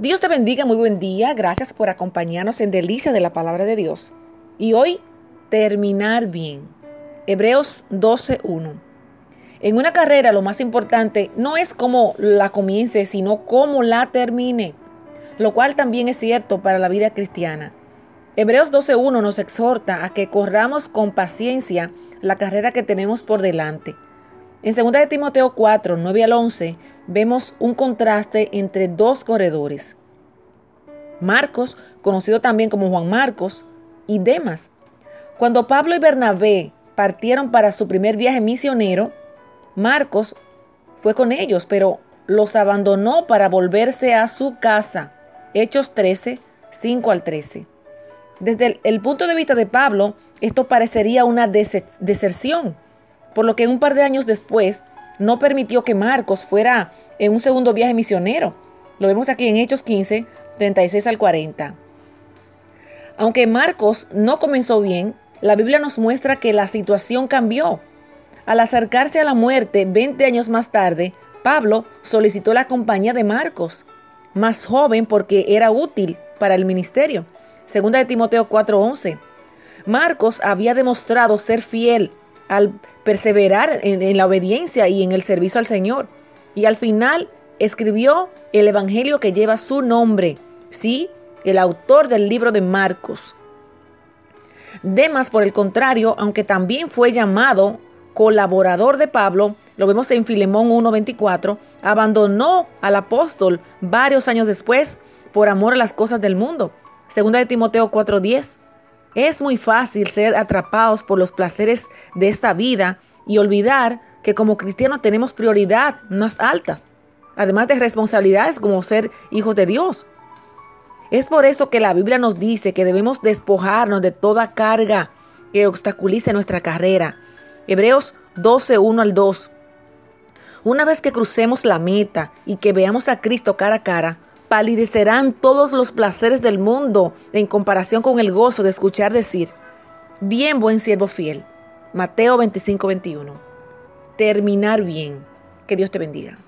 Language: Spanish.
Dios te bendiga, muy buen día. Gracias por acompañarnos en Delicia de la Palabra de Dios. Y hoy, terminar bien. Hebreos 12.1. En una carrera lo más importante no es cómo la comience, sino cómo la termine, lo cual también es cierto para la vida cristiana. Hebreos 12.1 nos exhorta a que corramos con paciencia la carrera que tenemos por delante. En 2 de Timoteo 4, 9 al 11, vemos un contraste entre dos corredores. Marcos, conocido también como Juan Marcos, y Demas. Cuando Pablo y Bernabé partieron para su primer viaje misionero, Marcos fue con ellos, pero los abandonó para volverse a su casa. Hechos 13, 5 al 13. Desde el, punto de vista de Pablo, esto parecería una deserción, por lo que un par de años después no permitió que Marcos fuera en un segundo viaje misionero. Lo vemos aquí en Hechos 15, 36 al 40. Aunque Marcos no comenzó bien, la Biblia nos muestra que la situación cambió. Al acercarse a la muerte 20 años más tarde, Pablo solicitó la compañía de Marcos, más joven porque era útil para el ministerio. Segunda de Timoteo 4:11. Marcos había demostrado ser fiel al perseverar en, la obediencia y en el servicio al Señor. Y al final escribió el Evangelio que lleva su nombre. Sí, el autor del libro de Marcos. Demas, por el contrario, aunque también fue llamado colaborador de Pablo, lo vemos en Filemón 1:24, abandonó al apóstol varios años después por amor a las cosas del mundo. Segunda de Timoteo 4:10. Es muy fácil ser atrapados por los placeres de esta vida y olvidar que como cristianos tenemos prioridad más altas, además de responsabilidades como ser hijos de Dios. Es por eso que la Biblia nos dice que debemos despojarnos de toda carga que obstaculice nuestra carrera. Hebreos 12, 1 al 2. Una vez que crucemos la meta y que veamos a Cristo cara a cara, palidecerán todos los placeres del mundo en comparación con el gozo de escuchar decir, bien buen siervo fiel. Mateo 25, 21. Terminar bien. Que Dios te bendiga.